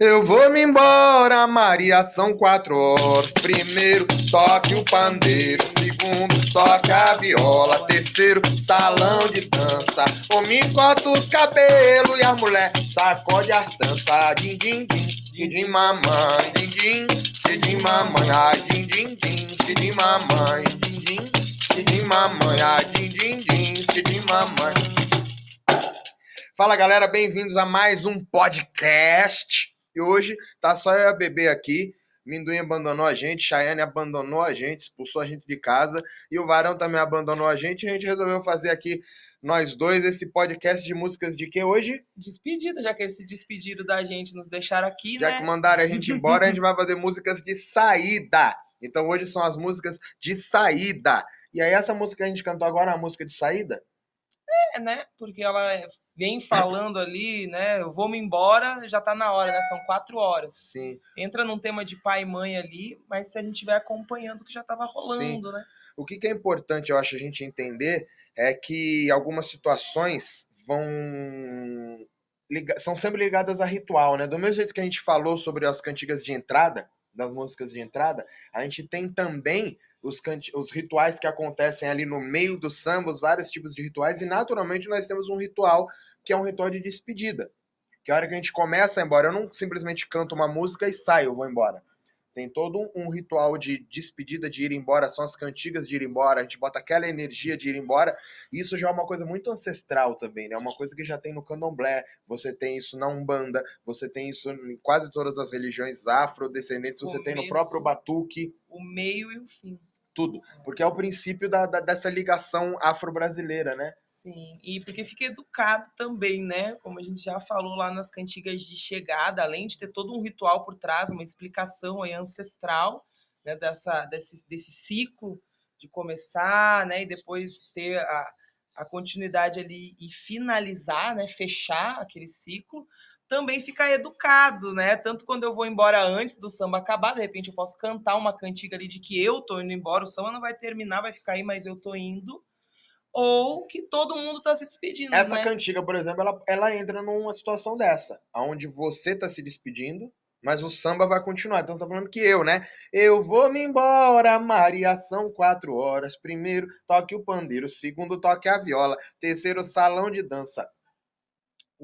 Eu vou me embora, Maria, são quatro horas. Primeiro, toque o pandeiro. Segundo, toque a viola. Terceiro, salão de dança. Homem corta os cabelos e a mulher sacode as danças. Din, din, din, din, din, mamãe. Din, din, din, din, mamãe. Ai, din, din, din, din, din, mamãe. Din, din, din, din, mamãe. Ai, din, din, din, din, din, mamãe. Fala galera, bem-vindos a mais um podcast. E hoje tá só eu e a bebê aqui. Minduim abandonou a gente, Chayane abandonou a gente, expulsou a gente de casa e o Varão também abandonou a gente. E a gente resolveu fazer aqui, nós dois, esse podcast de músicas de que hoje? Despedida, já que eles se despediram da gente, nos deixaram aqui, Já né? que mandaram a gente embora, a gente vai fazer músicas de saída. Então hoje são as músicas de saída. E aí essa música que a gente cantou agora é a música de saída? É, né? Porque ela vem falando ali, né? Eu vou me embora, já tá na hora, né? São quatro horas. Sim. Entra num tema de pai e mãe ali, mas se a gente estiver acompanhando o que já tava rolando, né? O que, que é importante, eu acho, a gente entender é que algumas situações vão. são sempre ligadas a ritual, né? Do mesmo jeito que a gente falou sobre as cantigas de entrada, das músicas de entrada, a gente tem também os, os rituais que acontecem ali no meio do samba, os vários tipos de rituais, e naturalmente nós temos um ritual que é um ritual de despedida. Que a hora que a gente começa a ir embora, eu não simplesmente canto uma música e saio, eu vou embora. Tem todo um, ritual de despedida, de ir embora, são as cantigas de ir embora, a gente bota aquela energia de ir embora. Isso já é uma coisa muito ancestral também, né? Uma coisa que já tem no candomblé, você tem isso na Umbanda, você tem isso em quase todas as religiões afrodescendentes, você tem no Começo. próprio Batuque, O meio e o fim. Tudo. Porque é o princípio da, da- dessa ligação afro-brasileira, né? Sim, e porque fica educado também, né? Como a gente já falou lá nas cantigas de chegada, além de ter todo um ritual por trás, uma explicação aí ancestral, né? Dessa, desse, desse ciclo de começar, né? E depois ter a, a continuidade ali e finalizar, né? Fechar aquele ciclo. Também ficar educado, né? Tanto quando eu vou embora antes do samba acabar, de repente eu posso cantar uma cantiga ali de que eu tô indo embora, o samba não vai terminar, vai ficar aí, mas eu tô indo ou que todo mundo tá se despedindo, Essa né? cantiga, por exemplo, ela, ela entra numa situação dessa, onde você tá se despedindo, mas o samba vai continuar. Então você tá falando que eu, né? Eu vou me embora, Maria, são quatro horas. Primeiro, toque o pandeiro. Segundo, toque a viola. Terceiro, salão de dança.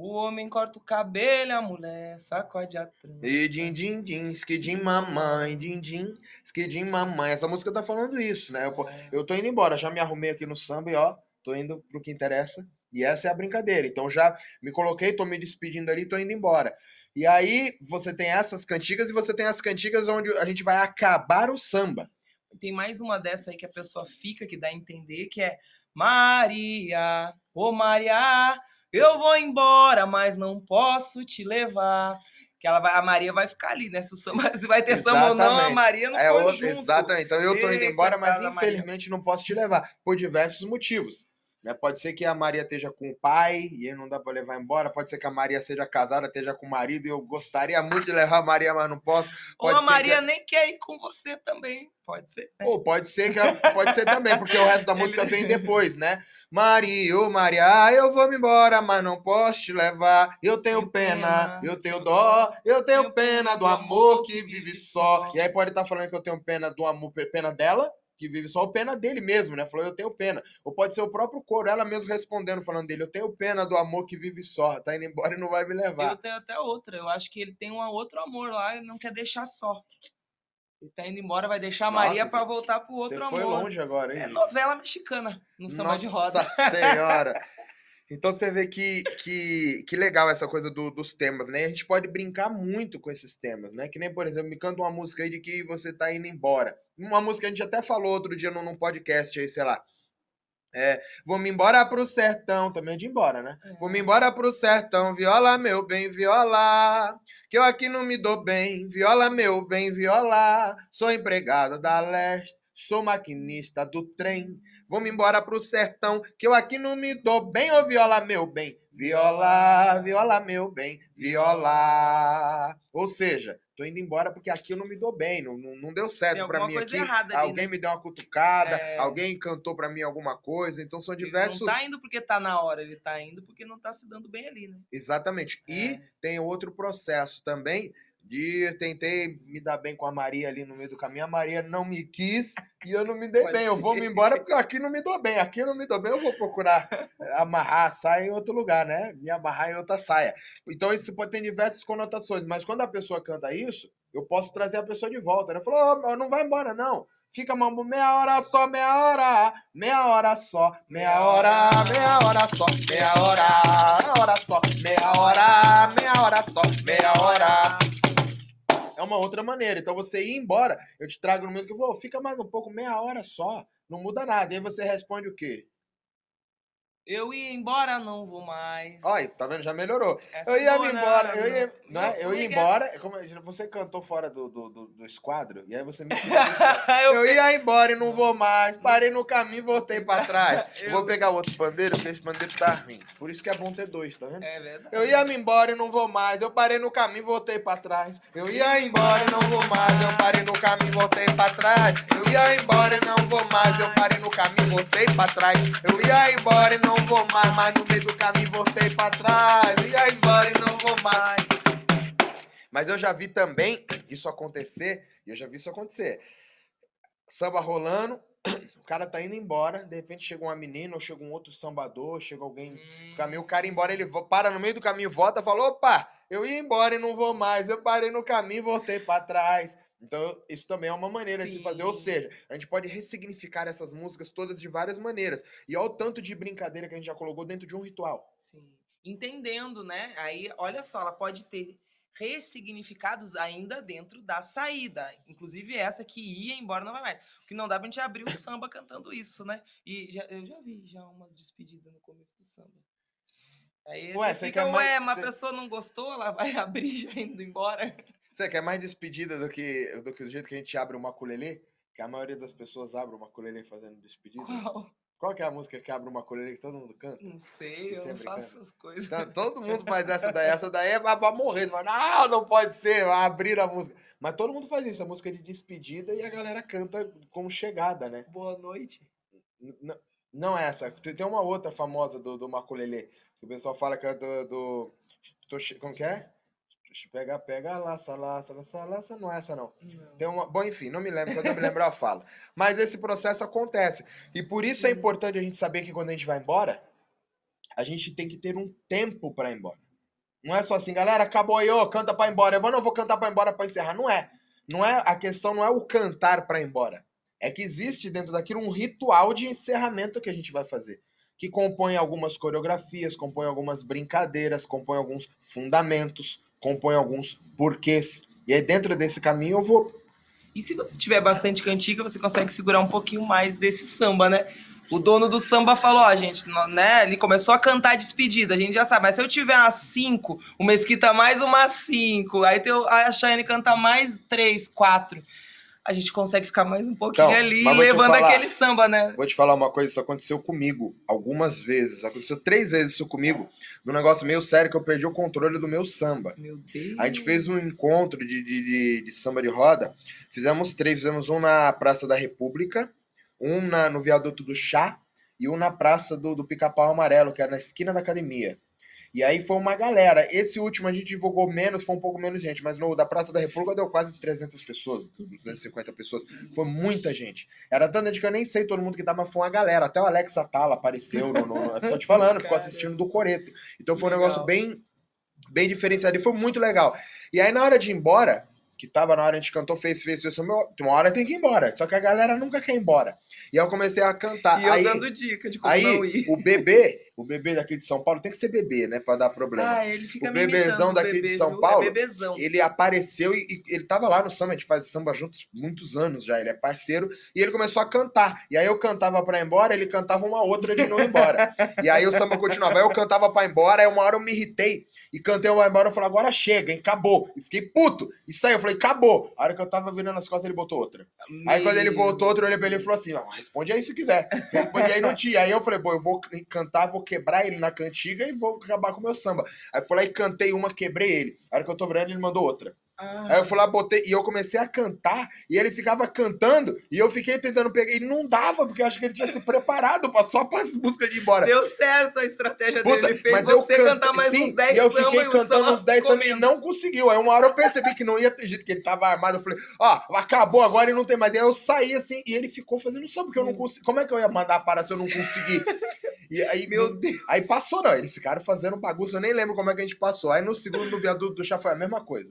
O homem corta o cabelo, a mulher sacode a trança. E din din din, skidim mamãe, din din, skidim mamãe. Essa música tá falando isso, né? Eu, É. eu tô indo embora, já me arrumei aqui no samba e ó, tô indo pro que interessa. E essa é a brincadeira. Então já me coloquei, tô me despedindo ali, tô indo embora. E aí você tem essas cantigas e você tem as cantigas onde a gente vai acabar o samba. Tem mais uma dessa aí que a pessoa fica, que dá a entender, que é Maria, ô Maria, eu vou embora, mas não posso te levar. Que ela vai, a Maria vai ficar ali, né? Se, o samba, se vai ter samba ou não, a Exatamente. Maria não É foi outra- junto. exatamente. Então eu tô indo embora, mas infelizmente não posso te levar por diversos motivos. Né? Pode ser que a Maria esteja com o pai e ele não dá para levar embora. Pode ser que a Maria seja casada, esteja com o marido e eu gostaria muito de levar a Maria, mas não posso. Ou Pode a ser que- Maria nem quer ir com você também. Pode ser. né? Ou pode ser que a- pode ser também, porque o resto da música vem depois, né? Maria, ô Maria, eu vou me embora, mas não posso te levar. Eu tenho pena, eu tenho dó, eu tenho pena do amor que vive só. só. E aí pode estar falando que eu tenho pena do amor, pena dela, que vive só, ou pena dele mesmo, né? Falou, eu tenho pena. Ou pode ser o próprio coro, ela mesmo respondendo, falando dele, eu tenho pena do amor que vive só. Tá indo embora e não vai me Eu levar. tenho até outra. Eu acho que ele tem um outro amor lá e não quer deixar só. Ele tá indo embora, vai deixar a Nossa, Maria pra você- voltar pro Você outro foi amor. longe agora, hein? É novela mexicana no samba de roda. Nossa senhora! Então você vê que, que, que legal essa coisa do- dos temas, né? A gente pode brincar muito com esses temas, né? Que nem, por exemplo, me canta uma música aí de que você tá indo embora. Uma música que a gente até falou outro dia num, num podcast aí, sei lá. É, vou me embora pro sertão, também é de ir embora, né? Vou me embora pro sertão, viola meu bem, viola. Que eu aqui não me dou bem, viola meu bem, viola. Sou empregada da leste, sou maquinista do trem. Vamos embora pro sertão, que eu aqui não me dou bem, ô viola, meu bem. Viola, viola, meu bem, viola. Ou seja, tô indo embora porque aqui eu não me dou bem, não, não, não deu certo para mim aqui. Ali, alguém né? me deu uma cutucada, é... alguém cantou para mim alguma coisa, então são diversos. Ele não tá indo porque tá na hora, ele tá indo porque não tá se dando bem ali, né? Exatamente. É. E tem outro processo também de tentei me dar bem com a Maria ali no meio do caminho, a Maria não me quis e eu não me dei Pode bem. Ser. Eu vou me embora porque aqui não me dou bem, aqui não me dou bem, eu vou procurar amarrar a saia em outro lugar, né? Me amarrar em outra saia. Então isso pode ter diversas conotações, mas quando a pessoa canta isso, eu posso trazer a pessoa de volta. Né? Falou, oh, não vai embora não. Fica, mambo, meia hora só, meia hora, meia hora só, meia hora, meia hora só, meia hora, meia hora só, meia hora, meia hora só, meia hora é uma outra maneira. Então você ir embora, eu te trago no meio que eu vou, fica mais um pouco, meia hora só, não muda nada. E aí você responde o quê? Eu ia embora, não vou mais. Olha, tá vendo? Já melhorou. Essa eu ia me embora, eu ia, não, é? eu ia embora. Como você cantou fora do, do, do, do esquadro, e aí você me eu, eu ia embora e não vou mais. Parei no caminho e voltei pra trás. eu... Vou pegar outro pandeiro, porque esse pandeiro tá ruim. Por isso que é bom ter dois, tá vendo? É verdade. Eu ia me embora e não vou mais. Eu parei no caminho e voltei pra trás. Eu ia embora e não vou mais. Eu parei no caminho e voltei pra trás. Eu ia embora e não vou mais. Eu parei no caminho e voltei pra trás. Eu ia embora e não não vou mais, mas no meio do caminho voltei pra trás. Ia embora e não vou mais. Mas eu já vi também isso acontecer, e eu já vi isso acontecer. Samba rolando, o cara tá indo embora, de repente chega uma menina, ou chega um outro sambador, chega alguém hum. caminho, o cara embora, ele para no meio do caminho, volta, fala, opa, eu ia embora e não vou mais, eu parei no caminho e voltei para trás. Então, isso também é uma maneira Sim. de se fazer. Ou seja, a gente pode ressignificar essas músicas todas de várias maneiras. E olha o tanto de brincadeira que a gente já colocou dentro de um ritual. Sim. Entendendo, né? Aí, olha só, ela pode ter ressignificados ainda dentro da saída. Inclusive essa que ia embora não vai mais. Porque não dá pra gente abrir o samba cantando isso, né? E já, eu já vi já umas despedidas no começo do samba. Aí ué, você fica, ué, uma você... pessoa não gostou, ela vai abrir já indo embora. Você quer mais despedida do que, do que do jeito que a gente abre uma ukulele? Que a maioria das pessoas abre uma ukulele fazendo despedida. Qual? Qual que é a música que abre uma ukulele que todo mundo canta? Não sei, eu não faço canta. essas coisas. Então, todo mundo faz essa daí. Essa daí é pra morrer. Você fala, não, não pode ser, vai abrir a música. Mas todo mundo faz isso, a música de despedida e a galera canta como chegada, né? Boa noite. N não é essa. Tem uma outra famosa do, do Maculelê. Que o pessoal fala que é do. do como que é? Deixa eu pegar, pega, laça, laça, laça, laça. Não é essa, não. não. Tem uma... Bom, enfim, não me lembro. Quando eu me lembrar, eu falo. Mas esse processo acontece. E por isso é Sim. é importante a gente saber que quando a gente vai embora, a gente tem que ter um tempo para ir embora. Não é só assim, galera, acabou aí, ô, canta para ir embora. Eu vou, não vou cantar para ir embora para encerrar. Não é. Não é. A questão não é o cantar para ir embora. É que existe dentro daquilo um ritual de encerramento que a gente vai fazer que compõe algumas coreografias, compõe algumas brincadeiras, compõe alguns fundamentos, compõe alguns porquês. E aí, dentro desse caminho, eu vou. E se você tiver bastante cantiga, você consegue segurar um pouquinho mais desse samba, né? O dono do samba falou, ó, gente, né? Ele começou a cantar despedida, a gente já sabe. Mas se eu tiver umas cinco, o Mesquita mais umas cinco, aí tem a Chayane canta mais três, quatro a gente consegue ficar mais um pouquinho então, ali, levando falar, aquele samba, né? Vou te falar uma coisa, isso aconteceu comigo algumas vezes. Aconteceu três vezes isso comigo, num negócio meio sério que eu perdi o controle do meu samba. Meu Deus. A gente fez um encontro de, de, de, de samba de roda. Fizemos três, fizemos um na Praça da República, um na, no viaduto do Chá e um na Praça do, do Pica-Pau Amarelo, que era na esquina da academia. E aí foi uma galera. Esse último a gente divulgou menos, foi um pouco menos gente, mas no da Praça da República deu quase 300 pessoas, 250 pessoas. Foi muita gente. Era tanta gente que eu nem sei todo mundo que tava, foi uma galera. Até o Alex Atala apareceu, no, no, tô te falando, ficou assistindo do Coreto. Então foi um negócio bem, bem diferenciado e foi muito legal. E aí na hora de ir embora, que tava na hora, a gente cantou, fez, fez, fez, meu, uma hora tem que ir embora. Só que a galera nunca quer ir embora. E aí eu comecei a cantar. E eu aí, dando dica de como aí, não ir. o bebê, o bebê daqui de São Paulo tem que ser bebê, né? Pra dar problema. Ah, ele fica O bebezão daqui de bebê, São viu? Paulo, É bebezão. Ele apareceu e, e ele tava lá no samba, a gente faz samba juntos muitos anos já, ele é parceiro, e ele começou a cantar. E aí eu cantava pra ir embora, ele cantava uma outra de não embora. e aí o samba continuava. Aí eu cantava pra ir embora, aí uma hora eu me irritei e cantei uma embora, eu falei, agora chega, hein? Acabou. E fiquei puto. E saiu, eu falei, acabou. A hora que eu tava virando as costas, ele botou outra. Aí quando ele Meu voltou, outro olhou pra ele e falou assim: "Ah, responde aí se quiser. Responde aí não tinha. Aí eu falei, pô, eu vou can- cantar, vou quebrar ele na cantiga e vou acabar com o meu samba. Aí fui lá e cantei uma, quebrei ele. A hora que eu tô virando, ele mandou outra. Ah, Aí eu fui lá, botei, e eu comecei a cantar, e ele ficava cantando, e eu fiquei tentando pegar. E não dava, porque eu acho que ele tinha se preparado pra, só pra músicas de ir embora. Deu certo a estratégia Puta, dele. Ele fez você canta- cantar mais sim, uns 10 e eu fiquei cantando uns 10 samba e não conseguiu. Aí uma hora eu percebi que não ia ter jeito, que ele tava armado. Eu falei, ó, acabou agora e não tem mais. Aí eu saí assim, e ele ficou fazendo samba, porque eu não consegui. Como é que eu ia mandar parar se eu não conseguir? E aí, Meu Deus. aí passou, não. Eles ficaram fazendo bagunça, eu nem lembro como é que a gente passou. Aí no segundo, no viaduto do chá, foi a mesma coisa.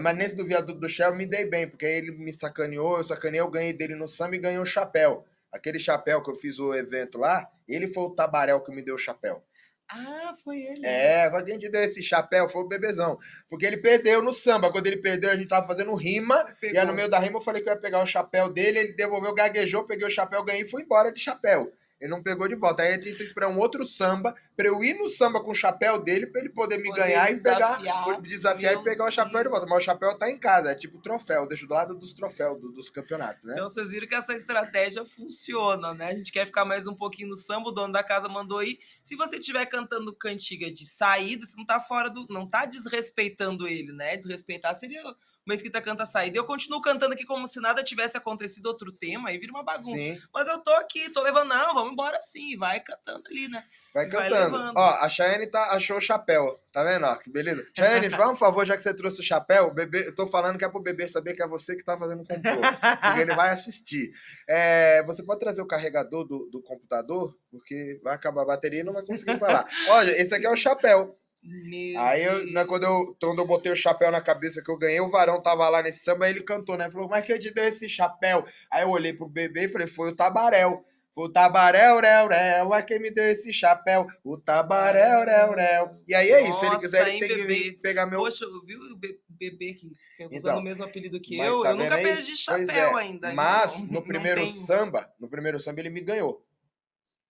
Mas nesse do viaduto do chá eu me dei bem, porque aí ele me sacaneou, eu sacaneei, eu ganhei dele no samba e ganhei o chapéu. Aquele chapéu que eu fiz o evento lá, ele foi o tabaréu que me deu o chapéu. Ah, foi ele. É, quem te deu esse chapéu foi o bebezão. Porque ele perdeu no samba. Quando ele perdeu, a gente tava fazendo rima. Pegou. E aí no meio da rima eu falei que eu ia pegar o chapéu dele. Ele devolveu, gaguejou, peguei o chapéu, ganhei e fui embora de chapéu. Ele não pegou de volta. Aí eu tinha que esperar um outro samba pra eu ir no samba com o chapéu dele pra ele poder me Poder ganhar e pegar, desafiar. desafiar e pegar o chapéu de volta. Mas o chapéu tá em casa, é tipo troféu. Deixo do lado dos troféus do- dos campeonatos, né? Então vocês viram que essa estratégia funciona, né? A gente quer ficar mais um pouquinho no samba, o dono da casa mandou ir. Se você estiver cantando cantiga de saída, você não tá fora do. não tá desrespeitando ele, né? Desrespeitar seria o Mesquita canta saída. Eu continuo cantando aqui como se nada tivesse acontecido outro tema, aí vira uma bagunça. Sim, Mas eu tô aqui, tô levando, não, vamos embora sim, vai cantando ali, né? vai Vai cantando. levando. Ó, a Chayane tá, achou o chapéu. Tá vendo? Ó, que beleza. Chayane, faz um favor, já que você trouxe o chapéu, o bebê, eu tô falando que é pro bebê saber que é você que tá fazendo o complô. porque ele vai assistir. É, você pode trazer o carregador do, do computador, porque vai acabar a bateria e não vai conseguir falar. Olha, esse aqui é o chapéu. Meu Aí, eu, né, quando, eu, quando eu botei o chapéu na cabeça que eu ganhei, o varão tava lá nesse samba, aí ele cantou, né? Falou, mas quem te deu esse chapéu? Aí eu olhei pro bebê e falei, foi o Tabaréu. Foi o Tabaréu, réu, réu, é quem me deu esse chapéu. O Tabaréu, réu, réu. E aí é isso, se ele quiser, ele hein, tem que bebê? vir pegar meu... Poxa, viu o be- bebê que, que é usando Então, o mesmo apelido que eu? tá eu nunca aí? perdi Pois chapéu é, ainda. Mas, não- no primeiro samba, no primeiro samba ele me ganhou.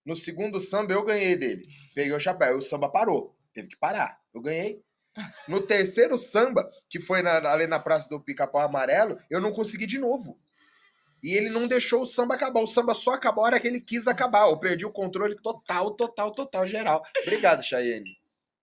No segundo samba eu ganhei dele. Peguei o chapéu, o samba parou. Teve que parar. Eu ganhei. No terceiro samba, que foi na- ali na Praça do Pica-Pau Amarelo, eu não consegui de novo. E ele não deixou o samba acabar. O samba só acabou a hora que ele quis acabar. Eu perdi o controle total, total, total, geral. Obrigado, Chayenne.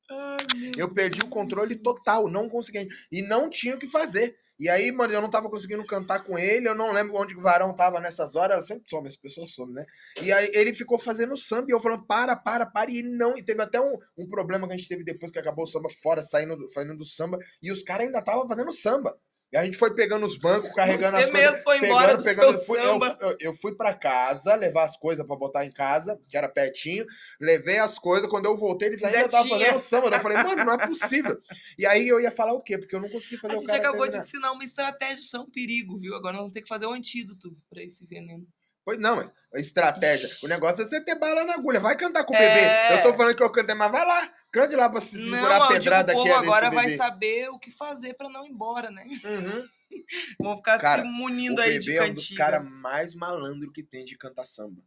Ai, Eu perdi o controle total, não consegui. E não tinha o que fazer. E aí, mano, eu não tava conseguindo cantar com ele, eu não lembro onde o Varão tava nessas horas, eu sempre some, as pessoas somem, né? E aí ele ficou fazendo samba e eu falando, para, para, para, e ele não. E teve até um, um problema que a gente teve depois que acabou o samba fora, saindo do, saindo do samba, e os caras ainda estavam fazendo samba. E a gente foi pegando os bancos, carregando Você as coisas. mesmo foi embora do seu fui, eu, eu, fui pra casa, levar as coisas pra botar em casa, que era pertinho. Levei as coisas, quando eu voltei, eles ainda estavam fazendo samba. Eu falei, mano, não é possível. E aí eu ia falar o quê? Porque eu não consegui fazer A o gente cara acabou de terminar. ensinar uma estratégia, isso é um perigo, viu? Agora nós vamos ter que fazer um antídoto pra esse veneno. Pois não, mas estratégia. O negócio é você ter bala na agulha. Vai cantar com o É. bebê. Eu tô falando que eu cantei, mas vai lá. Cante lá pra se segurar não, a pedrada o que povo é agora vai bebê. saber o que fazer pra não ir embora, né? Uhum. Vão ficar Cara, se O munindo aí de bebê é um dos cantigas. caras mais malandro que tem de cantar samba.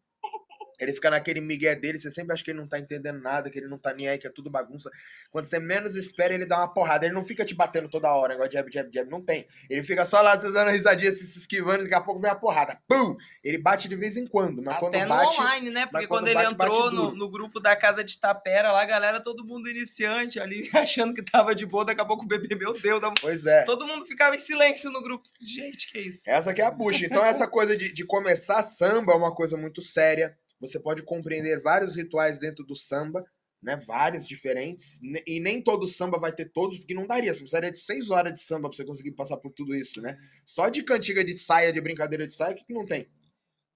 Ele fica naquele migué dele, você sempre acha que ele não tá entendendo nada, que ele não tá nem aí, que é tudo bagunça. Quando você menos espera, ele dá uma porrada. Ele não fica te batendo toda hora, negócio de jab, jab, jab. Não tem. Ele fica só lá dando risadinha, se esquivando, daqui a pouco vem a porrada. Pum! Ele bate de vez em quando, mas Até quando no bate. online, né? Porque quando quando, ele bate, bate entrou no, no grupo da casa de Tapera, lá, a galera, todo mundo iniciante ali, achando que tava de boa, daqui a pouco o bebê, meu Deus, dá- Pois é. todo mundo ficava em silêncio no grupo. Gente, que isso? Essa que é a bucha. Então, essa coisa de, de começar samba é uma coisa muito séria. Você pode compreender vários rituais dentro do samba, né? Vários diferentes. E nem todo samba vai ter todos, porque não daria. Você precisaria de seis horas de samba pra você conseguir passar por tudo isso, né? Só de cantiga de saia, de brincadeira de saia, o que, que não tem?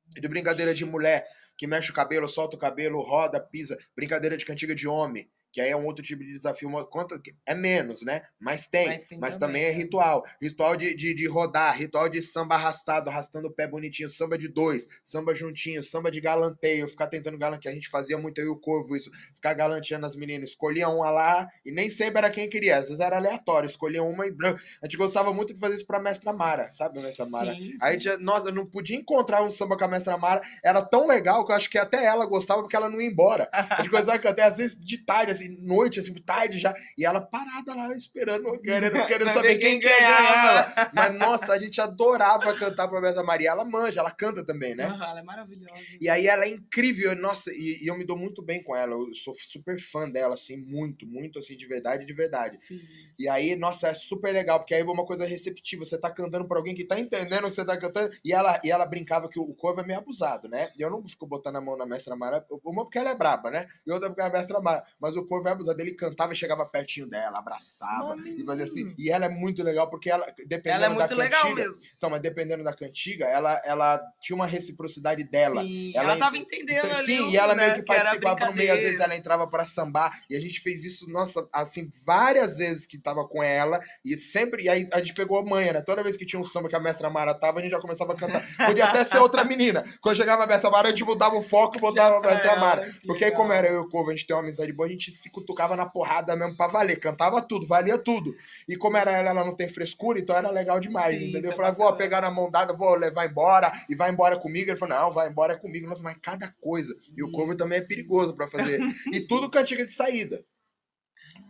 De brincadeira de mulher que mexe o cabelo, solta o cabelo, roda, pisa. Brincadeira de cantiga de homem, que aí é um outro tipo de desafio, uma, quanto, é menos, né? Mas tem, Mas tem mas também, também é né? ritual. Ritual de, de, de rodar, ritual de samba arrastado, arrastando o pé bonitinho, samba de dois, samba juntinho, samba de galanteio, ficar tentando galantear, a gente fazia muito e o Corvo isso, ficar galanteando as meninas, escolhia uma lá, e nem sempre era quem queria, às vezes era aleatório, escolhia uma e branco. A gente gostava muito de fazer isso pra Mestra Mara, sabe, Mestra Mara? Sim, Aí, sim. nossa, eu não podia encontrar um samba com a Mestra Mara. Era tão legal que eu acho que até ela gostava porque ela não ia embora. A gente gostava que até às vezes de tarde, noite, assim, tarde já. E ela parada lá esperando, querendo, querendo saber quem, quem quer ganhava. ganhar. Mas nossa, a gente adorava cantar pra Mestra Maria. Ela manja, ela canta também, né? Aham, ela é maravilhosa. E aí ela é incrível, nossa, e, e eu me dou muito bem com ela. Eu sou super fã dela, assim, muito, muito, assim, de verdade, de verdade. Sim. E aí, nossa, é super legal, porque aí é uma coisa receptiva. Você tá cantando pra alguém que tá entendendo o que você tá cantando. E ela, e ela brincava que o, o corvo é meio abusado, né? E eu não fico botando a mão na mestra Mara, uma porque ela é braba, né? E outra porque é mestra Mara. Mas o corvo é abusado. Ele cantava e chegava pertinho dela, abraçava e fazia assim. E ela é muito legal, porque ela, dependendo Ela é da muito legal cantiga. mesmo. Então, mas dependendo da cantiga, ela, ela tinha uma reciprocidade dela. Sim, Ela ela, en- tava entendendo Então, ali. Sim, e ela meio né, que era a participava no meio, às vezes ela entrava pra sambar, e a gente fez isso, nossa, assim, várias vezes que tava com ela, e sempre, e aí a gente pegou a manha, né? Toda vez que tinha um samba que a mestra Mara tava, a gente já começava a cantar. Podia até ser outra menina. Quando chegava a mestra Mara, a gente mudava o foco e botava a mestra ela, Mara. que Porque aí, como era eu e o Corvo, a gente tem uma amizade boa, a gente se cutucava na porrada mesmo pra valer, cantava tudo, valia tudo. E como era ela, ela não tem frescura, então era legal demais, Sim, entendeu? Eu é falava, vou pegar na mão dada, vou levar embora, e vai embora comigo. Ele falou, não, vai embora comigo. Nossa, mas cada coisa. E o Corvo também é perigoso pra fazer. E tudo cantiga de saída.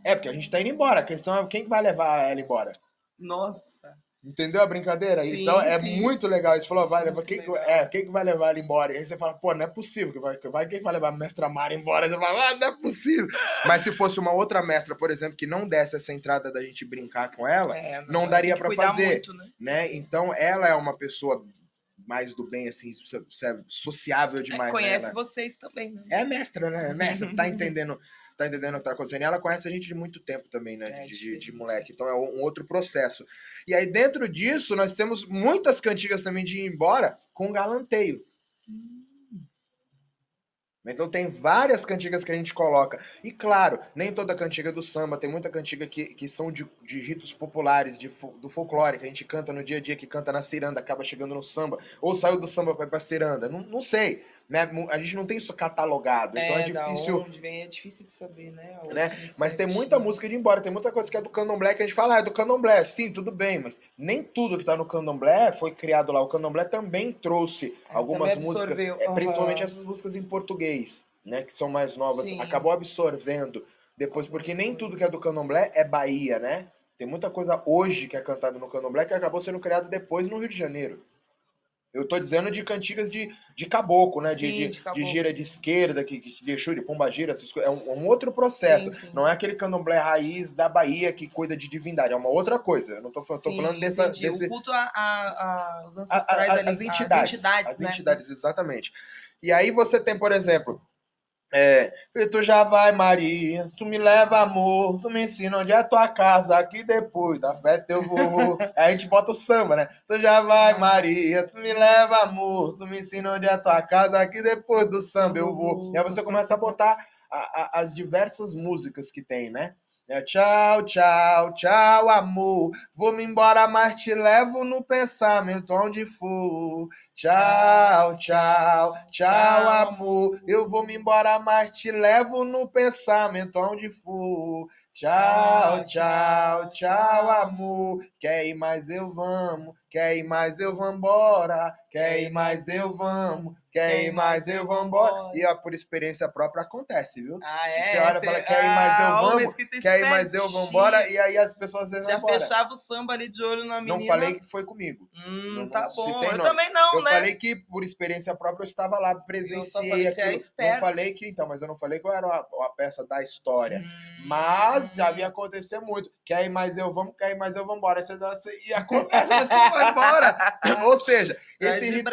É, porque a gente tá indo embora. A questão é quem que vai levar ela embora. Nossa. Entendeu a brincadeira? Sim, então é sim. muito legal. Você falou, vai é levar. Quem, é, quem que vai levar ela embora? E aí você fala, pô, não é possível. Que vai, que vai, quem vai levar a mestra Mara embora? Você fala, ah, não é possível. Mas se fosse uma outra mestra, por exemplo, que não desse essa entrada da gente brincar com ela, É, não daria cuidar fazer. Muito, né? né? Então ela é uma pessoa mais do bem, assim, so- sociável É, demais. né? conhece Ela- vocês também, né? é mestra, né? É mestra, tá entendendo, tá entendendo o que tá acontecendo. E ela conhece a gente de muito tempo também, né? É, de, de, moleque. Então é um outro processo. E aí, dentro disso, nós temos muitas cantigas também de ir embora com galanteio. Então tem várias cantigas que a gente coloca. E claro, nem toda cantiga é do samba, tem muita cantiga que, que são de, de ritos populares, de, do folclore, que a gente canta no dia a dia, que canta na ciranda, acaba chegando no samba, ou saiu do samba vai pra ciranda. Não, não sei. Né? A gente não tem isso catalogado, então é, da difícil. vem, é difícil de saber, né? Né? Mas tem muita música de embora, tem muita coisa que é do candomblé que a gente fala, ah, é do candomblé, sim, tudo bem, mas nem tudo que tá no candomblé foi criado lá. O candomblé também trouxe É, algumas também músicas, é, principalmente essas músicas em português, né, que são mais novas, Sim. acabou absorvendo depois, porque nem tudo que é do candomblé é Bahia, né? Tem muita coisa hoje que é cantada no candomblé que acabou sendo criada depois no Rio de Janeiro. Eu tô dizendo de cantigas de, de caboclo, né? De, Sim, de, de de caboclo. gira de esquerda, que, que deixou de pomba gira, essas coisas. É um, um outro processo. Sim, sim. Não é aquele candomblé raiz da Bahia que cuida de divindade. É uma outra coisa. Eu não tô, falando- dessa, entendi. desse, O culto a, a, a- os a- ancestrais a- ali, as entidades. as entidades, as né? entidades, exatamente. E aí você tem, por exemplo, é, tu já vai, Maria, tu me leva, amor, tu me ensina onde é tua casa, que depois da festa eu vou. aí a gente bota o samba, né? Tu já vai, Maria, tu me leva, amor, tu me ensina onde é tua casa, que depois do samba eu vou. E aí você começa a botar a- a- as diversas músicas que tem, né? É, tchau, tchau, tchau, amor. Vou-me embora, mas te levo no pensamento onde for. Tchau, tchau, tchau, amor. Eu vou-me embora, mas te levo no pensamento onde for. Tchau, tchau, tchau, amor. Quer ir mais eu vamos. Quer ir mais eu vambora. Quer ir mais eu vamos. Quer ir mais eu vambora. E ó, por experiência própria acontece, viu? Ah, é? Você olha e fala, quer ir mais eu Ah, vamos, Quer ir mais eu vambora. E aí as pessoas às Já fechava o samba ali de olho na menina. Não falei que foi comigo. Hum, não tá bom. Eu nomes. também não, eu né? falei que, por experiência própria, eu estava lá, Eu só presenciei falei que você era aquilo. Não falei que, então, mas eu não falei que eu era uma, uma peça da história. Hum. Mas já havia acontecer muito. Quer ir mais eu vamos, quer ir mais eu dá- E acontece, a pessoa vai embora. Ou seja, esse rit-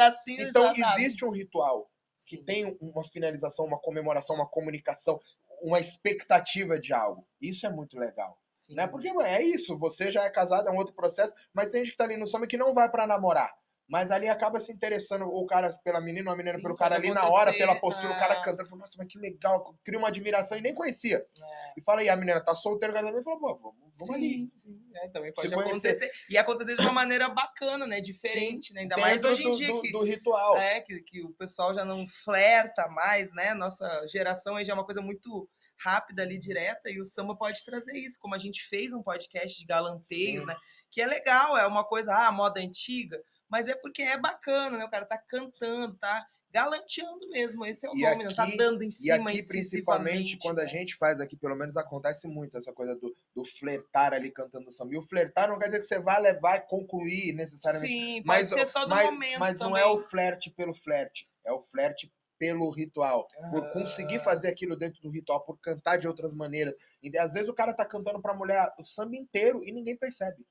Então dava. existe um ritual que tem uma finalização, uma comemoração, uma comunicação, uma expectativa de algo. Isso é muito legal. Sim. Né? Porque mano, é isso, você já é casado, é um outro processo, mas tem gente que tá ali no samba que não vai pra namorar. Mas ali acaba se interessando o cara pela menina, ou a menina Sim, pelo cara ali na hora, pela postura, o cara é. cantando. Fala, nossa, mas que legal. Cria uma admiração e nem conhecia. É. E fala, e a menina tá solteira, a galera fala, pô, vamos, vamos ali. Sim, sim. É, também pode acontecer. E acontecer de uma maneira bacana, né? Diferente, né? Ainda mais hoje em do, dia do, que, do ritual. é, que, que o pessoal já não flerta mais, né? Nossa geração aí já é uma coisa muito rápida ali, direta, e o samba pode trazer isso, como a gente fez um podcast de galanteios, Sim. né? Que é legal, é uma coisa, ah, moda antiga, mas é porque é bacana, né? O cara tá cantando, tá galanteando mesmo, esse é o E nome, não tá aqui- dando em E cima aqui, principalmente, quando a né? gente faz aqui, pelo menos acontece muito essa coisa do, do flertar ali cantando samba. E o flertar não quer dizer que você vai levar e concluir necessariamente. Sim, pode mas ser só do mas, momento mas não também. é o flerte pelo flerte, é o flerte pelo ritual. Por Ah. conseguir fazer aquilo dentro do ritual, por cantar de outras maneiras. E às vezes o cara tá cantando pra mulher o samba inteiro e ninguém percebe.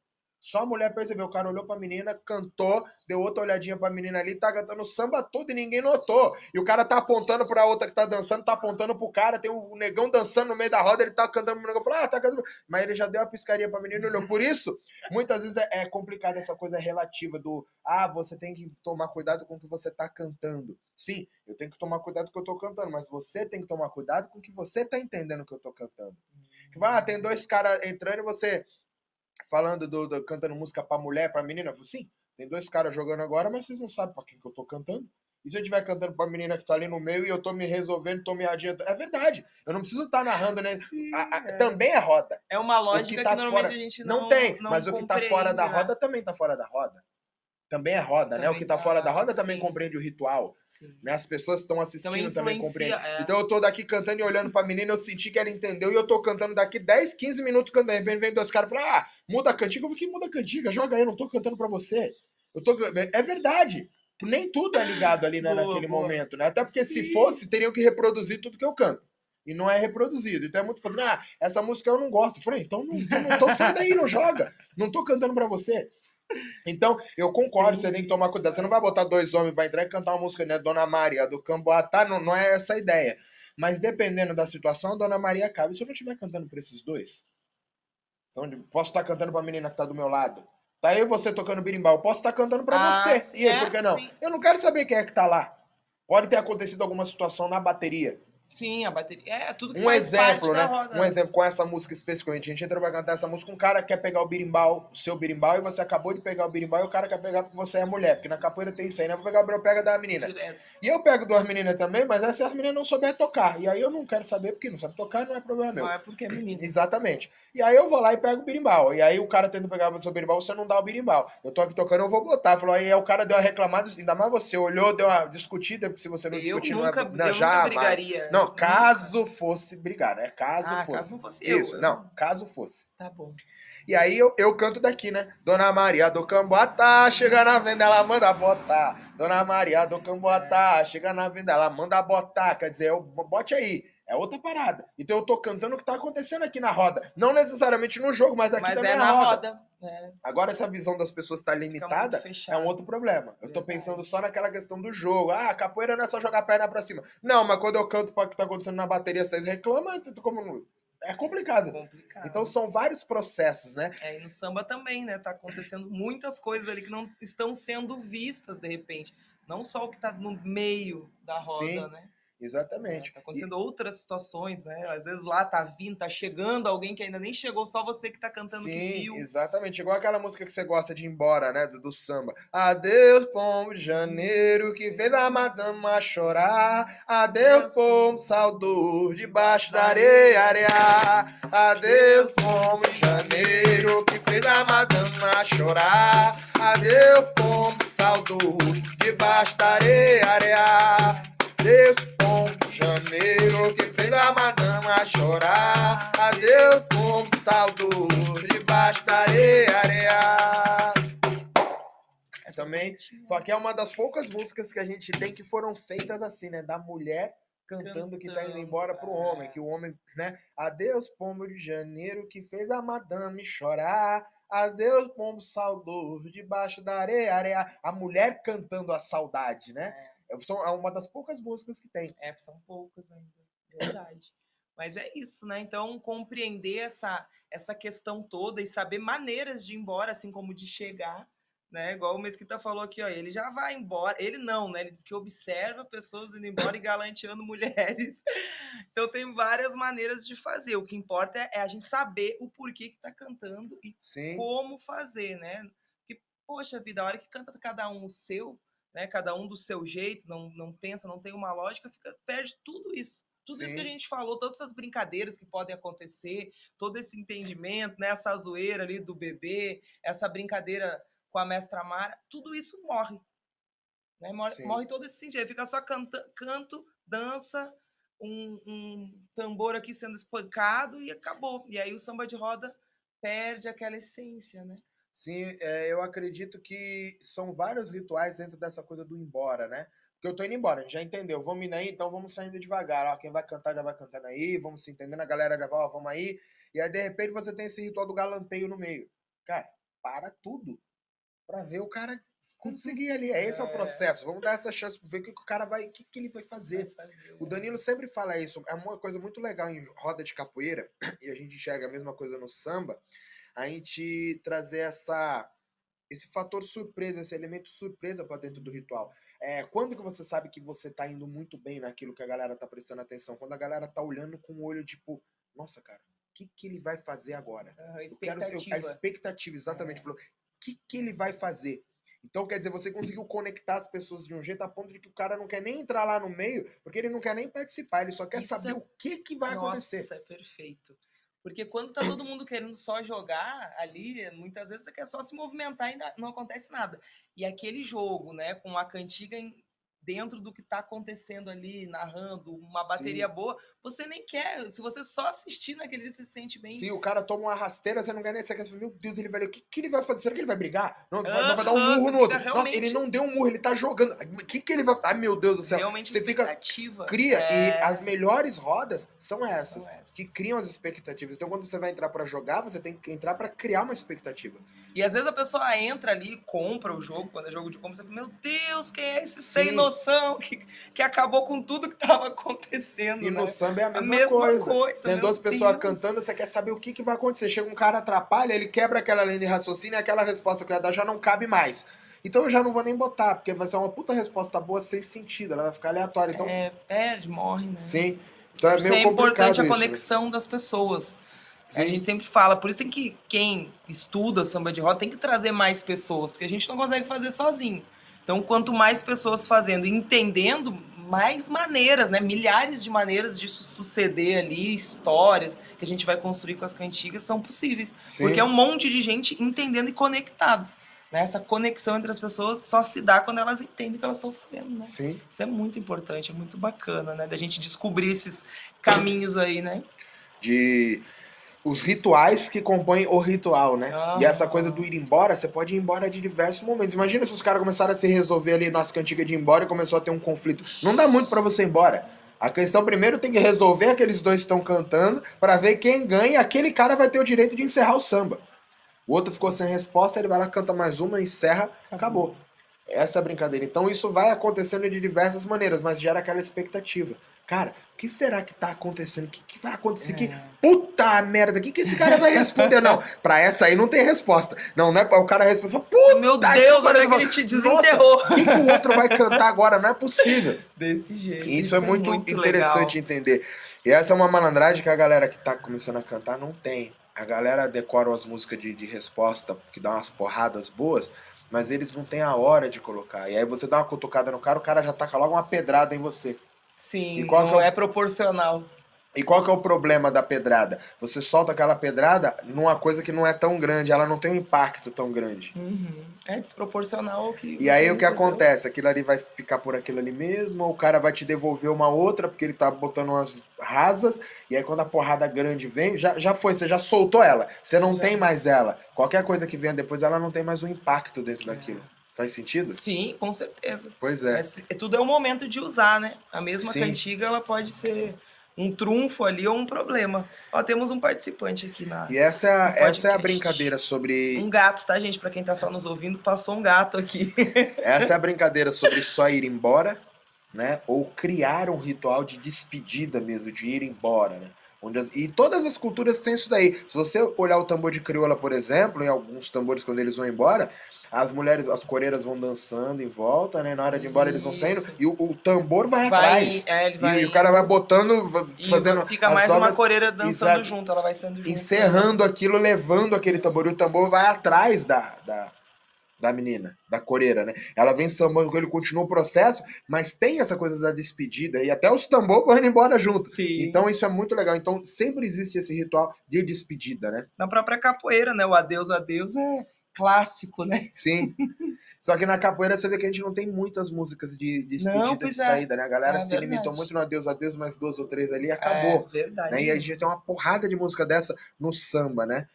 Só a mulher percebeu. O cara olhou pra menina, cantou, deu outra olhadinha pra menina ali, tá cantando samba todo e ninguém notou. E o cara tá apontando pra outra que tá dançando, tá apontando pro cara, tem o negão dançando no meio da roda, ele tá cantando pro negão, falou, ah, tá cantando. Mas ele já deu a piscaria pra menina e olhou. Por isso, muitas vezes é, é complicado essa coisa relativa do, ah, você tem que tomar cuidado com o que você tá cantando. Sim, eu tenho que tomar cuidado com o que eu tô cantando, mas você tem que tomar cuidado com o que você tá entendendo que eu tô cantando. Que vai, ah, tem dois caras entrando e você falando do, do- cantando música pra mulher, pra menina. Eu falo, sim, tem dois caras jogando agora, mas vocês não sabem pra quem que eu tô cantando. E se eu estiver cantando pra menina que tá ali no meio e eu tô me resolvendo, tô me adiantando. É verdade. Eu não preciso estar narrando, né? Sim, A- a- é. Também é roda. É uma lógica que, tá normalmente fora- a gente Não, não tem, não mas o que tá fora da né? roda também tá fora da roda. Também é roda, né? O Também que tá fora da tá, roda também sim. compreende o ritual. Sim. Né? As pessoas que estão assistindo Também também, compreendem. é. Então eu tô daqui cantando e olhando pra menina, eu senti que ela entendeu e eu tô cantando daqui 10, 15 minutos cantando. De repente vem dois caras e falam: Ah, muda a cantiga. Eu falei, que muda a cantiga? Joga aí, eu não tô cantando pra você. Eu tô... É verdade. Nem tudo é ligado ali né, Boa, naquele boa. momento, né? Até porque se Sim. fosse, teriam que reproduzir tudo que eu canto. E não é reproduzido. Então é muito falando, ah, essa música eu não gosto. Eu falei, então não, então, não, então sai daí, não joga. Não tô cantando pra você. Então, eu concordo, você tem que tomar cuidado. Você não vai botar dois homens pra entrar e cantar uma música, né? Dona Maria, do Camboatá, não, não é essa a ideia. Mas dependendo da situação, a Dona Maria cabe. Se eu não estiver cantando pra esses dois, posso estar cantando pra menina que tá do meu lado. Tá eu e você tocando birimbau. Eu posso estar cantando pra Ah, você. sim, E aí, é, por que não? sim. Eu não quero saber quem é que tá lá. Pode ter acontecido alguma situação na bateria. Sim, a bateria. É, tudo que Um faz exemplo, parte né? da roda. Um exemplo com essa música especificamente. A gente entrou pra cantar essa música, um cara quer pegar o birimbau, o seu birimbau, e você acabou de pegar o birimbau e o cara quer pegar porque você é mulher. Porque na capoeira tem isso aí, né? Vou pegar o birimbau, pega da menina. Direto. E eu pego duas meninas também, mas é se as meninas não souberem tocar. E aí eu não quero saber, porque não sabe tocar, não é problema meu. Não é porque é menino. Exatamente. E aí eu vou lá e pego o birimbau. E aí o cara tenta pegar o seu birimbau, você não dá o birimbau. Eu tô aqui tocando, eu vou botar. Falou, aí o cara deu uma reclamada, ainda mais você olhou, deu uma discutida, porque se você não Eu discutir, nunca, não é. Não, eu jamais. brigaria. Não, caso fosse brigar, né? Caso Ah, fosse. caso não fosse eu. Isso, eu- não, caso fosse. Tá bom. E aí eu, eu canto daqui, né? Dona Maria do Camboatá, chega na venda, ela manda botar. Dona Maria do Camboatá, chega na venda, ela manda botar. Quer dizer, eu, bote aí. É outra parada. Então eu tô cantando o que tá acontecendo aqui na roda. Não necessariamente no jogo, mas aqui Mas também é na roda. roda. É, Agora, essa visão das pessoas tá limitada, é um outro problema. Eu tô pensando só naquela questão do jogo. Ah, capoeira não é só jogar a perna pra cima. Não, mas quando eu canto para o que tá acontecendo na bateria, vocês reclamam, como é complicado. complicado. Então são vários processos, né? É, e no samba também, né? Tá acontecendo muitas coisas ali que não estão sendo vistas de repente. Não só o que tá no meio da roda, Sim, né? Exatamente. Tá acontecendo outras situações, né? Às vezes lá tá vindo, tá chegando alguém que ainda nem chegou, só você que tá cantando que Sim, viu. exatamente. Igual aquela música que você gosta de ir embora, né? Do, do samba. Adeus, pombo de janeiro, que fez a madama chorar. Adeus, pombo saudoso, debaixo da areia, areia. Adeus, pombo de janeiro, que fez a madama chorar. Adeus, pombo saudoso, debaixo da areia, areia. Janeiro, que fez a madama chorar. Adeus, pombo saudoso, debaixo da areia, areia. É também, só que é uma das poucas músicas que a gente tem que foram feitas assim, né? Da mulher cantando que tá indo Cantando, embora pro homem, que o homem, né? Adeus, pombo de janeiro, que fez a madame chorar. Adeus, pombo saudoso, debaixo da areia, areia. A mulher cantando a saudade, né? É são- é uma das poucas músicas que tem. É, são poucas ainda. Verdade. Mas é isso, né? Então, compreender essa, essa questão toda e saber maneiras de ir embora, assim como de chegar, né? Igual o Mesquita falou aqui, ó, ele já vai embora. Ele não, né? Ele diz que observa pessoas indo embora e galanteando mulheres. Então tem várias maneiras de fazer. O que importa é, é a gente saber o porquê que tá cantando e Sim. como fazer, né? Porque, poxa vida, a hora que canta cada um o seu, né? Cada um do seu jeito, não, não pensa, não tem uma lógica, fica, perde tudo isso. Tudo isso que a Sim. gente falou, todas essas brincadeiras que podem acontecer, todo esse entendimento, né? Essa zoeira ali do bebê, essa brincadeira com a mestra Mara, tudo isso morre. Né? Morre, Sim. morre todo esse sentido. Fica só canta, canto, dança, um, um tambor aqui sendo espancado e acabou. E aí o samba de roda perde aquela essência, né? Sim, é, eu acredito que são vários rituais dentro dessa coisa do embora, né? Porque eu tô indo embora, a gente já entendeu. Vamos indo aí, então vamos saindo devagar. Ó, quem vai cantar já vai cantando aí, vamos se entendendo, a galera já vai, ó, vamos aí. E aí, de repente, você tem esse ritual do galanteio no meio. Cara, para tudo pra ver o cara conseguir ali. É esse é o É. processo. Vamos dar essa chance pra ver o que, o cara vai, o que, que ele vai fazer. Vai fazer, O? Danilo sempre fala isso. É uma coisa muito legal em roda de capoeira, e a gente enxerga a mesma coisa no samba, a gente trazer essa esse fator surpresa, esse elemento surpresa para dentro do ritual. É, quando que você sabe que você tá indo muito bem naquilo que a galera tá prestando atenção? Quando a galera tá olhando com o olho tipo, nossa, cara, o que que ele vai fazer agora? Aham, Eu quero- eu- expectativa. a expectativa, exatamente. É. Falou, o que, que ele vai fazer? Então, quer dizer, você conseguiu conectar as pessoas de um jeito a ponto de que o cara não quer nem entrar lá no meio, porque ele não quer nem participar, ele só quer Isso saber é- o que, que vai Nossa, acontecer. é perfeito. Porque quando tá todo mundo querendo só jogar ali, muitas vezes você quer só se movimentar e não acontece nada. E aquele jogo, né, com a cantiga dentro do que tá acontecendo ali, narrando, uma Sim. bateria boa, você nem quer. Se você só assistir naquele dia, você se sente bem. Se o cara toma uma rasteira, você não ganha nem você quer meu Deus, ele vai. O que, que ele vai fazer? Será que ele vai brigar? Não, vai, não vai dar um murro no outro. fica Nossa, ele realmente- não deu um murro, ele tá jogando. O que, que ele vai. Ai, meu Deus do céu. Realmente você fica-. Cria. E É, as melhores rodas são essas. são essas. Que criam as expectativas. Então, quando você vai entrar pra jogar, você tem que entrar pra criar uma expectativa. E às vezes a pessoa entra ali e compra o jogo, quando é jogo de compra, você fala, meu Deus, quem é esse sem Sim. Noção que, que acabou com tudo que tava acontecendo, E né? no samba é a A mesma, mesma coisa. coisa. Tem duas pessoas Deus. cantando, você quer saber o que, que vai acontecer. Chega um cara, atrapalha, ele quebra aquela linha de raciocínio e aquela resposta que eu ia dar já não cabe mais. Então eu já não vou nem botar, porque vai ser uma puta resposta boa sem sentido, ela vai ficar aleatória. Então, É, perde, morre, né? sim. Então é Isso meio é importante a isso, né? conexão das pessoas. A Sim. gente sempre fala, por isso tem que quem estuda samba de roda tem que trazer mais pessoas, porque a gente não consegue fazer sozinho. Então, quanto mais pessoas fazendo e entendendo, mais maneiras, né? Milhares de maneiras de su- suceder ali, histórias que a gente vai construir com as cantigas são possíveis. Sim. Porque é um monte de gente entendendo e conectado. Né? Essa conexão entre as pessoas só se dá quando elas entendem o que elas estão fazendo, né? Sim. Isso é muito importante, é muito bacana, né? Da gente descobrir esses caminhos aí, né? De os rituais que compõem o ritual, né? E essa coisa do ir embora, você pode ir embora de diversos momentos. Imagina se os caras começaram a se resolver ali nas cantigas de ir embora e começou a ter um conflito. Não dá muito pra você ir embora. A questão primeiro tem que resolver aqueles dois que estão cantando pra ver quem ganha aquele cara vai ter o direito de encerrar o samba. O outro ficou sem resposta, ele vai lá, canta mais uma, encerra, acabou. Essa é a brincadeira. Então isso vai acontecendo de diversas maneiras, mas gera aquela expectativa. Cara, o que será que tá acontecendo? O que, que vai acontecer? Que É. puta merda, o que, que esse cara vai responder? Não, pra essa aí não tem resposta. Não, não é pra o cara responder. Puta Meu que Deus, olha que ele te desenterrou. O que, que o outro vai cantar agora? Não é possível. Desse jeito. Isso, é muito, interessante entender. E essa é uma malandragem que a galera que tá começando a cantar não tem. A galera decora as músicas de, de resposta, que dá umas porradas boas, mas eles não têm a hora de colocar. E aí você dá uma cutucada no cara, o cara já taca logo uma pedrada em você. Sim, não é o- é proporcional. E qual que é o problema da pedrada? Você solta aquela pedrada numa coisa que não é tão grande, ela não tem um impacto tão grande. Uhum. É desproporcional que. E aí o que recebeu. acontece? Aquilo ali vai ficar por aquilo ali mesmo, ou o cara vai te devolver uma outra, porque ele tá botando umas rasas, e aí quando a porrada grande vem, já, já foi, você já soltou ela. Você não Já. tem mais ela. Qualquer coisa que venha depois, ela não tem mais um impacto dentro É. daquilo. Faz sentido? Sim, com certeza. Pois é. É, tudo é o momento de usar, né? A mesma Sim. cantiga, ela pode ser um trunfo ali ou um problema. Ó, temos um participante aqui na. E essa, é essa é a brincadeira sobre. Um gato, tá, gente? Pra quem tá só nos ouvindo, passou um gato aqui. Essa é a brincadeira sobre só ir embora, né? Ou criar um ritual de despedida mesmo, de ir embora, né? As- e todas as culturas têm isso daí. Se você olhar o tambor de crioula, por exemplo, em alguns tambores quando eles vão embora, as mulheres, as coreiras vão dançando em volta, né? Na hora de ir embora eles vão saindo e o, o tambor vai, Vai, atrás. é, ele E- vai E, o cara vai botando, e fazendo fica mais uma coreira dançando Exato. junto, ela vai sendo junto. encerrando aquilo, levando aquele tambor. E o tambor vai atrás da, da, da menina, da coreira, né? Ela vem sambando com ele, continua o processo, mas tem essa coisa da despedida e até os tambores vão indo embora junto. Sim. Então isso é muito legal. Então sempre existe esse ritual de despedida, né? Na própria capoeira, né? O adeus, adeus é clássico, né? Sim. Só que na capoeira você vê que a gente não tem muitas músicas de de despedida Não, de pois é. saída, né? A galera É se verdade. limitou muito no adeus, adeus, mais duas ou três ali e acabou. É verdade. né? E a gente tem uma porrada de música dessa no samba, né?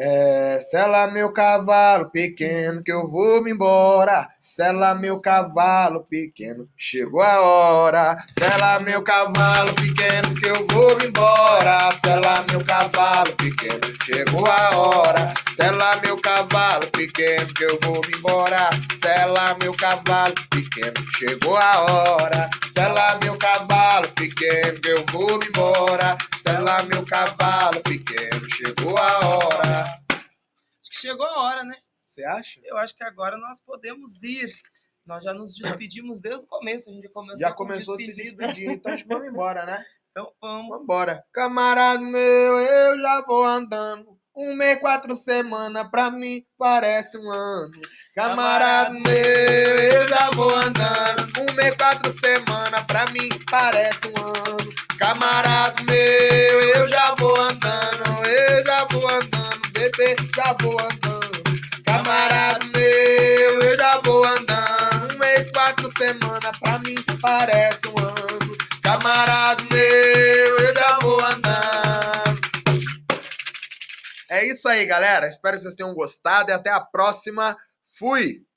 É, sela meu cavalo pequeno que eu vou me embora. Sela meu cavalo pequeno, chegou a hora. Sela meu cavalo pequeno que eu vou me embora. Sela meu cavalo pequeno, chegou a hora. Sela meu cavalo pequeno que eu vou me embora. Sela meu cavalo pequeno, chegou a hora. Sela meu cavalo pequeno que eu vou me embora. Sela meu cavalo pequeno, chegou a hora. Acho que chegou a hora, né? Você acha? Eu acho que agora nós podemos ir. Nós já nos despedimos desde o começo. A gente começou Já com começou a se despedir, então acho que vamos embora, né? Então vamos. Vambora. Camarada meu, eu já vou andando. Um mês, quatro semanas, pra mim parece um ano. Camarada meu, eu já vou andando. Um mês, quatro semanas, pra mim parece um ano. Camarada meu, eu já vou andando. Eu já vou andando, bebê, já vou andando. Camarada meu, eu já vou andando. Um mês, quatro semanas, pra mim parece um ano. Camarada meu, eu já vou andando. É isso aí, galera. Espero que vocês tenham gostado e até a próxima. Fui!